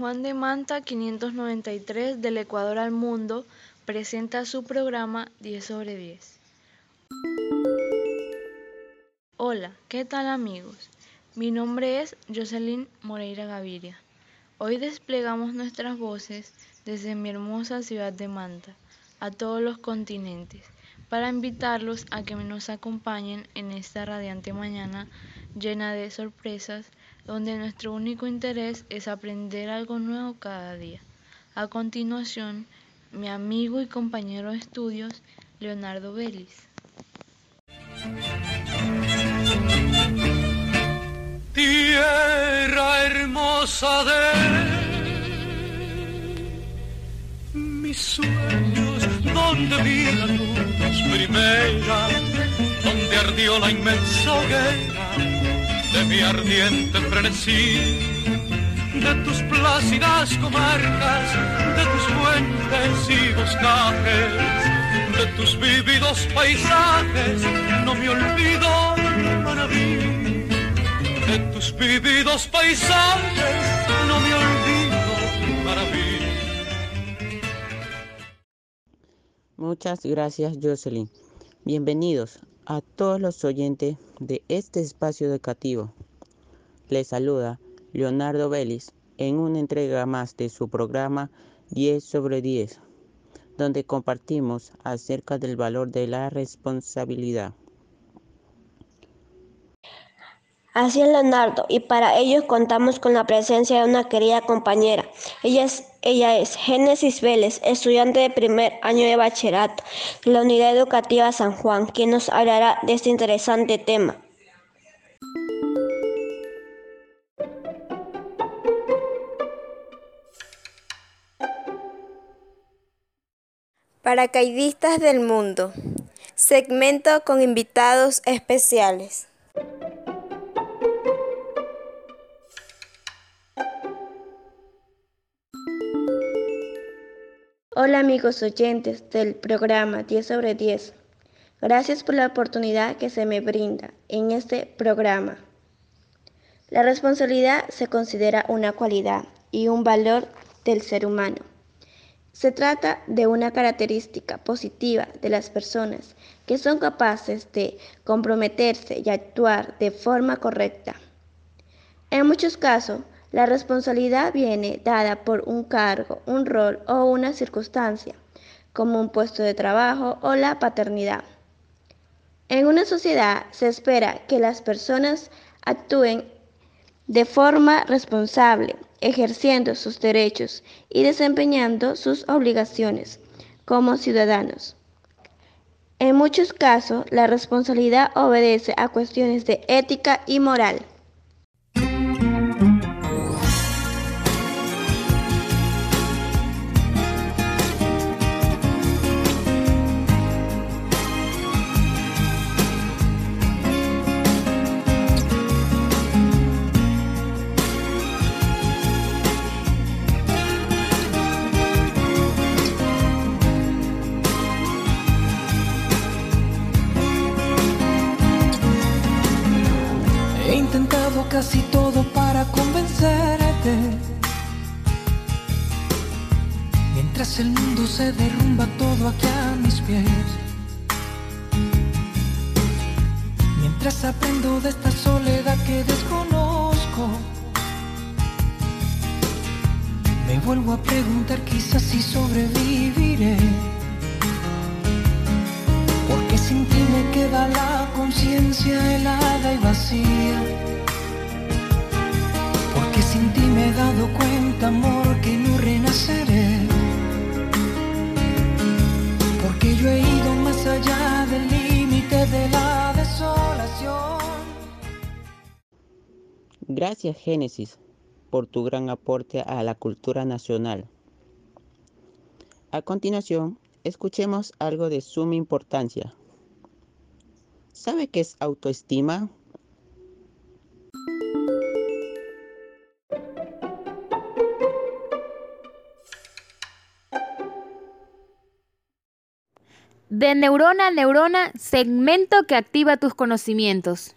Juan de Manta 593 del Ecuador al Mundo presenta su programa 10 sobre 10. Hola, ¿qué tal amigos? Mi nombre es Jocelyn Moreira Gaviria. Hoy desplegamos nuestras voces desde mi hermosa ciudad de Manta a todos los continentes para invitarlos a que nos acompañen en esta radiante mañana llena de sorpresas donde nuestro único interés es aprender algo nuevo cada día. A continuación, mi amigo y compañero de estudios, Leonardo Vélez. Tierra hermosa de mis sueños, donde vi la luz primera, donde ardió la inmensa hoguera de mi ardiente frenesí, de tus plácidas comarcas, de tus fuentes y boscajes, de tus vívidos paisajes, no me olvido mí. De tus vívidos paisajes, no me olvido mí. Muchas gracias Jocelyn. Bienvenidos a todos los oyentes de este espacio educativo. Les saluda Leonardo Vélez en una entrega más de su programa 10 sobre 10, donde compartimos acerca del valor de la responsabilidad. Así es, Leonardo, y para ello contamos con la presencia de una querida compañera. Ella es, ella es Génesis Vélez, estudiante de primer año de bachillerato de la Unidad Educativa San Juan, quien nos hablará de este interesante tema. Paracaidistas del Mundo. Segmento con invitados especiales. Hola amigos oyentes del programa 10 sobre 10. Gracias por la oportunidad que se me brinda en este programa. La responsabilidad se considera una cualidad y un valor del ser humano. Se trata de una característica positiva de las personas que son capaces de comprometerse y actuar de forma correcta. En muchos casos, la responsabilidad viene dada por un cargo, un rol o una circunstancia, como un puesto de trabajo o la paternidad. En una sociedad se espera que las personas actúen de forma responsable, ejerciendo sus derechos y desempeñando sus obligaciones como ciudadanos. En muchos casos, la responsabilidad obedece a cuestiones de ética y moral. Casi todo para convencerte. Mientras el mundo se derrumba todo aquí a mis pies. Mientras aprendo de esta soledad que desconozco. Me vuelvo a preguntar quizás si sobreviviré. Porque sin ti me queda la conciencia helada y vacía sin ti me he dado cuenta, amor, que no renaceré. Porque yo he ido más allá del límite de la desolación. Gracias, Génesis, por tu gran aporte a la cultura nacional. A continuación, escuchemos algo de suma importancia. ¿Sabe qué es autoestima? De neurona a neurona, segmento que activa tus conocimientos.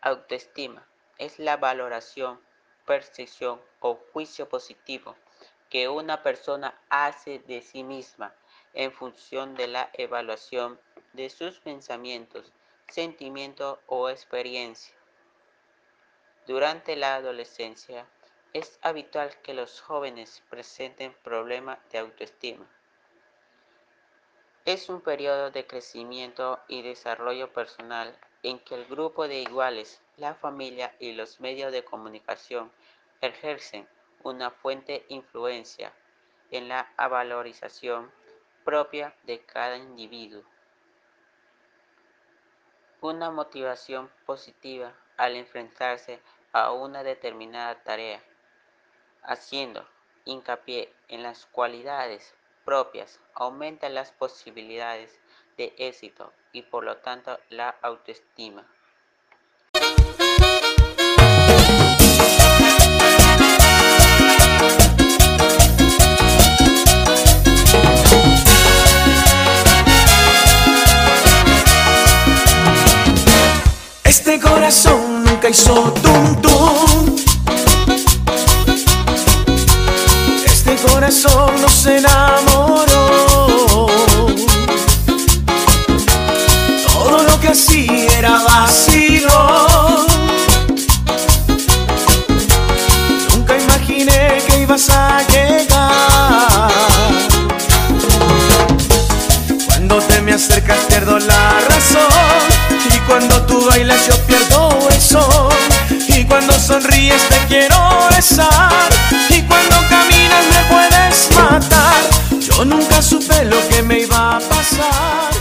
Autoestima es la valoración percepción o juicio positivo que una persona hace de sí misma en función de la evaluación de sus pensamientos, sentimientos o experiencia. Durante la adolescencia es habitual que los jóvenes presenten problemas de autoestima. Es un periodo de crecimiento y desarrollo personal en que el grupo de iguales, la familia y los medios de comunicación ejercen una fuente influencia en la valorización propia de cada individuo. Una motivación positiva al enfrentarse a una determinada tarea, haciendo hincapié en las cualidades propias, aumenta las posibilidades de éxito y por lo tanto la autoestima. Este corazón nunca hizo tum tum. Este corazón no se enamoró. Hacía era vacío. Nunca imaginé que ibas a llegar. Cuando te me acercas pierdo la razón. Y cuando tú bailas yo pierdo el son Y cuando sonríes te quiero besar Y cuando caminas me puedes matar Yo nunca supe lo que me iba a pasar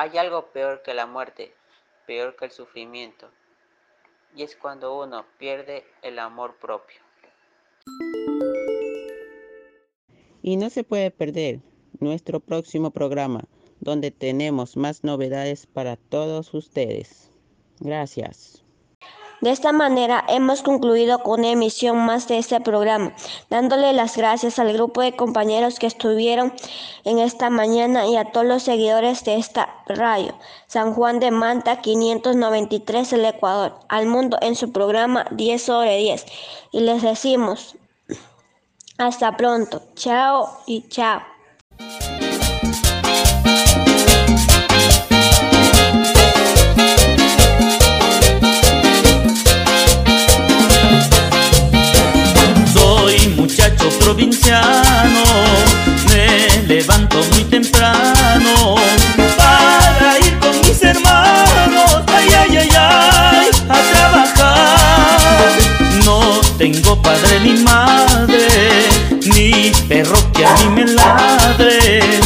Hay algo peor que la muerte, peor que el sufrimiento. Y es cuando uno pierde el amor propio. Y no se puede perder nuestro próximo programa donde tenemos más novedades para todos ustedes. Gracias. De esta manera hemos concluido con una emisión más de este programa, dándole las gracias al grupo de compañeros que estuvieron en esta mañana y a todos los seguidores de esta radio, San Juan de Manta 593 el Ecuador, al mundo en su programa 10 sobre 10. Y les decimos, hasta pronto, chao y chao. Levanto muy temprano para ir con mis hermanos, ay, ay, ay, ay, a trabajar. No tengo padre ni madre, ni perro que a mí me ladre,